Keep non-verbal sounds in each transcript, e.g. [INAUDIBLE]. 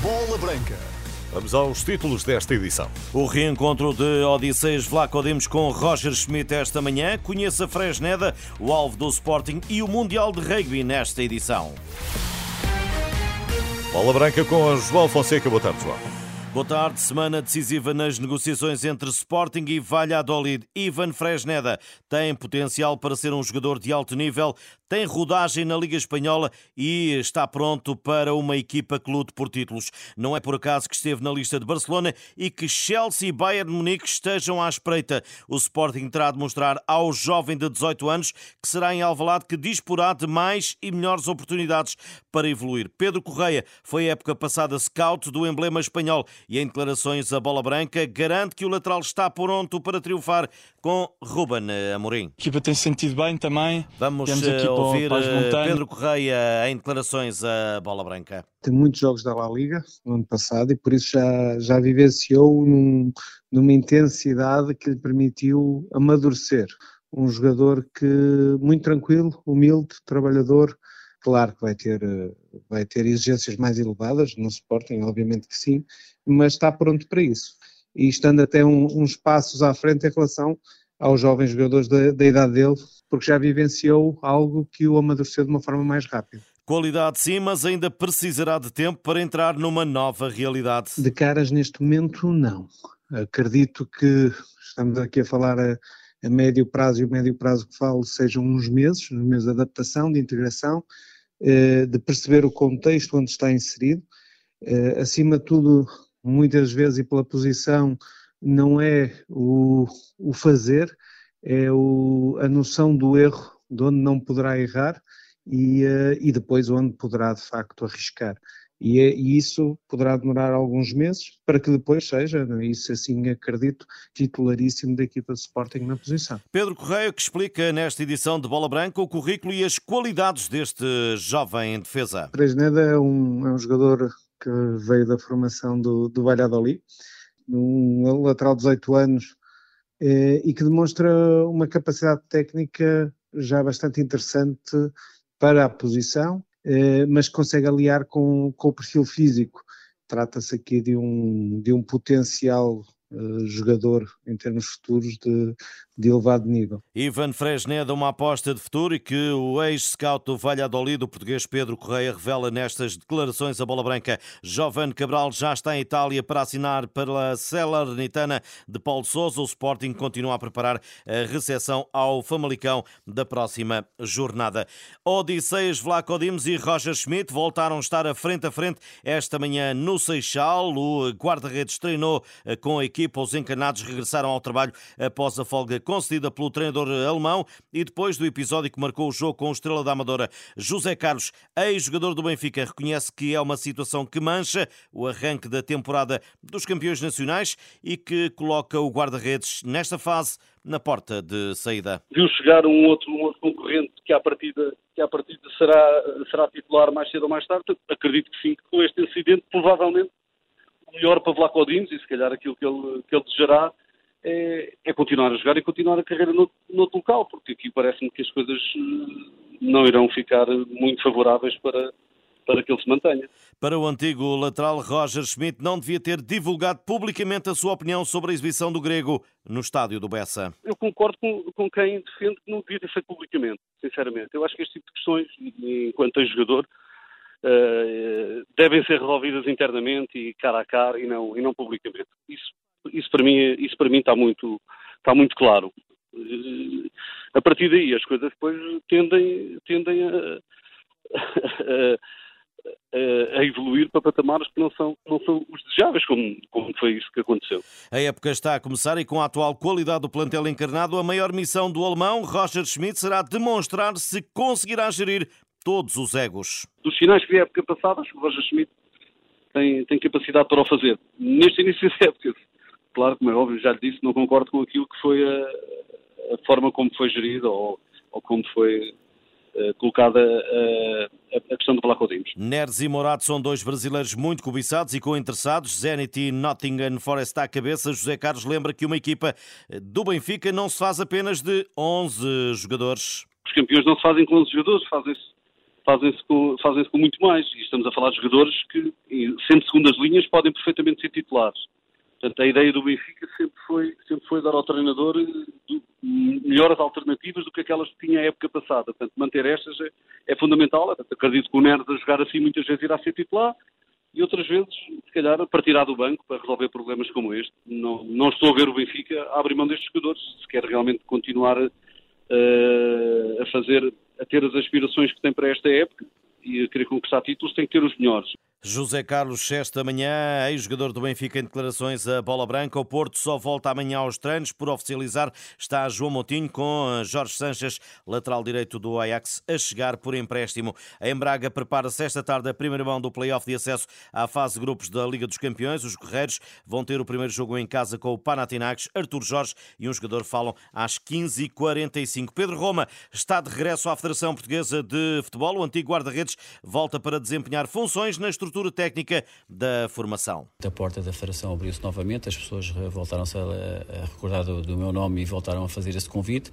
Bola Branca. Vamos aos títulos desta edição. O reencontro de Odisseus Vlaco Dimos com Roger Schmidt esta manhã. Conheça Fresneda, o alvo do Sporting e o Mundial de Rugby nesta edição. Bola Branca com João Fonseca. Boa tarde, João. Boa tarde. Semana decisiva nas negociações entre Sporting e Valladolid. Ivan Fresneda tem potencial para ser um jogador de alto nível, tem rodagem na Liga Espanhola e está pronto para uma equipa que lute por títulos. Não é por acaso que esteve na lista de Barcelona e que Chelsea e Bayern Munique estejam à espreita. O Sporting terá de mostrar ao jovem de 18 anos que será em Alvalade que disporá de mais e melhores oportunidades para evoluir. Pedro Correia foi época passada scout do emblema espanhol e em declarações a bola branca garante que o lateral está pronto para triunfar com Ruben Amorim. A equipa tem se sentido bem também. Vamos ouvir eh, Pedro Correia em declarações a Bola Branca. Tem muitos jogos da La Liga no ano passado e por isso já, já vivenciou num, numa intensidade que lhe permitiu amadurecer. Um jogador que muito tranquilo, humilde, trabalhador, claro que vai ter, vai ter exigências mais elevadas no Sporting, obviamente que sim, mas está pronto para isso. E estando até um, uns passos à frente em relação aos jovens jogadores da, da idade dele, porque já vivenciou algo que o amadureceu de uma forma mais rápida. Qualidade sim, mas ainda precisará de tempo para entrar numa nova realidade. De caras neste momento, não. Acredito que estamos aqui a falar a, a médio prazo e o médio prazo que falo sejam uns meses, uns meses de adaptação, de integração, de perceber o contexto onde está inserido. Eh, acima de tudo, muitas vezes e pela posição, não é o, o fazer, é o, a noção do erro, de onde não poderá errar e, uh, e depois onde poderá de facto arriscar. E, e, isso poderá demorar alguns meses para que depois seja, é? isso assim acredito, titularíssimo da equipa de Sporting na posição. Pedro Correia que explica nesta edição de Bola Branca o currículo e as qualidades deste jovem em defesa. Presneda é um, é um jogador que veio da formação do, do Valladolid, um lateral de 18 anos eh, e que demonstra uma capacidade técnica já bastante interessante para a posição, mas consegue aliar com, com o perfil físico. Trata-se aqui de um, de um potencial uh, jogador em termos futuros de, de elevado nível. Ivan Fresneda, uma aposta de futuro e que o ex-scout do Valladolid, o português Pedro Correia, revela nestas declarações a bola branca. Jovem Cabral já está em Itália para assinar pela Salernitana de Paulo Sousa. O Sporting continua a preparar a recepção ao Famalicão da próxima jornada. Odisseias Vlaco Dimos e Roger Schmidt voltaram a estar a frente a frente esta manhã no Seixal. O guarda-redes treinou com a equipa. Os encarnados regressaram ao trabalho após a folga concedida pelo treinador alemão e depois do episódio que marcou o jogo com o Estrela da Amadora. José Carlos, ex-jogador do Benfica, reconhece que é uma situação que mancha o arranque da temporada dos campeões nacionais e que coloca o guarda-redes nesta fase na porta de saída. Viu chegar um outro, um outro concorrente que à partida, que à partida será, será titular mais cedo ou mais tarde. Acredito que sim, que com este incidente, provavelmente o melhor para Vlaco Dimos e se calhar aquilo que ele, que ele desejará é, é, continuar a jogar e continuar a carreira no, no outro local, porque aqui parece-me que as coisas eh, não irão ficar muito favoráveis para, para que ele se mantenha. Para o antigo lateral Roger Schmidt, não devia ter divulgado publicamente a sua opinião sobre a exibição do grego no estádio do Bessa. Eu concordo com, com quem defende que não devia ter feito publicamente, sinceramente. Eu acho que este tipo de questões, enquanto jogador, uh, devem ser resolvidas internamente e cara a cara e não, e não publicamente. Isso isso para mim, isso para mim está muito, está muito claro. Eh, a partir daí as coisas depois tendem, tendem [LAUGHS] a, a, a, evoluir para patamares que não são, não são os desejáveis, como, como foi isso que aconteceu. A época está a começar e com a atual qualidade do plantel encarnado, a maior missão do alemão, Roger Schmidt, será demonstrar se conseguirá gerir todos os egos. Dos finais que vi a época passada, acho que o Roger Schmidt tem, tem capacidade para o fazer. Neste início de época, claro, como é óbvio, já lhe disse, não concordo com aquilo que foi a, a forma como foi gerida ou, ou como foi uh, colocada uh, a, questão do Vlaco Dimos. Neres e Morato são dois brasileiros muito cobiçados e co-interessados. Zenit e Nottingham Forest à cabeça. José Carlos lembra que uma equipa do Benfica não se faz apenas de 11 jogadores. Os campeões não se fazem com 11 jogadores, fazem-se fazem-se com, fazem com muito mais. E estamos a falar de jogadores que, sendo segundas linhas, podem perfeitamente ser titulares. Portanto, a ideia do Benfica sempre foi, sempre foi dar ao treinador eh, melhores alternativas do que aquelas que tinha a época passada. Portanto, manter estas é, é fundamental. Portanto, acredito que o Neres a jogar assim muitas vezes irá ser titular e outras vezes, se calhar, partirá do banco para resolver problemas como este. Não, não estou a ver o Benfica a abrir mão destes jogadores, se quer realmente continuar uh, a fazer, a ter as aspirações que tem para esta época e a querer conquistar títulos, tem que ter os melhores. José Carlos, esta manhã, ex-jogador do Benfica em declarações a bola branca. O Porto só volta amanhã aos treinos. Por oficializar, está João Montinho com Jorge Sanches, lateral direito do Ajax, a chegar por empréstimo. A Embraga prepara-se esta tarde a primeira mão do play-off de acesso à fase de grupos da Liga dos Campeões. Os Guerreiros vão ter o primeiro jogo em casa com o Panathinaikos. Artur Jorge e um jogador falam às 15h45. Pedro Roma está de regresso à Federação Portuguesa de Futebol. O antigo guarda-redes volta para desempenhar funções na estrutura estrutura técnica da formação. A porta da Federação abriu-se novamente, as pessoas voltaram-se a, recordar do, do, meu nome e voltaram a fazer esse convite.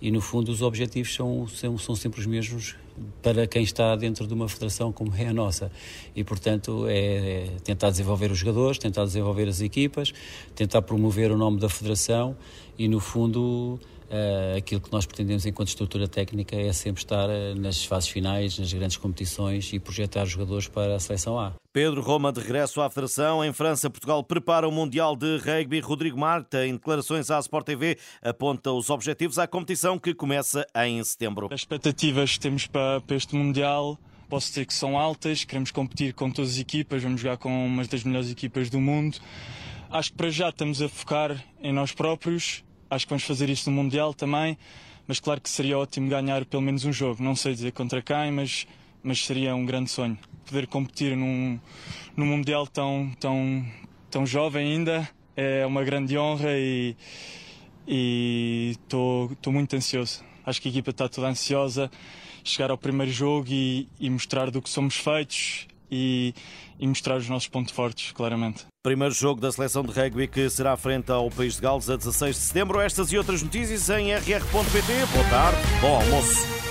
E no fundo, os objetivos são, são, são sempre os mesmos para quem está dentro de uma federação como é a nossa. E, portanto, é tentar desenvolver os jogadores, tentar desenvolver as equipas, tentar promover o nome da federação e, no fundo, Uh, aquilo que nós pretendemos enquanto estrutura técnica é sempre estar uh, nas fases finais, nas grandes competições e projetar jogadores para a seleção A. Pedro Roma de regresso à Federação. Em França, Portugal prepara o Mundial de Rugby. Rodrigo Marta, em declarações à Sport TV, aponta os objetivos à competição que começa em setembro. As expectativas que temos para, para este Mundial posso dizer que são altas. Queremos competir com todas as equipas, vamos jogar com uma das melhores equipas do mundo. Acho que para já estamos a focar em nós próprios Acho que vamos fazer isso no Mundial também, mas claro que seria ótimo ganhar pelo menos um jogo. Não sei dizer contra quem, mas, mas seria um grande sonho. Poder competir num, num Mundial tão, tão, tão jovem ainda é uma grande honra e estou muito ansioso. Acho que a equipa está toda ansiosa. Chegar ao primeiro jogo e, e mostrar do que somos feitos e, e mostrar os nossos pontos fortes, claramente. Primeiro jogo da seleção de rugby que será frente ao País de Gales a 16 de setembro. Estas e outras notícias em rr.pt. Boa tarde, bom almoço.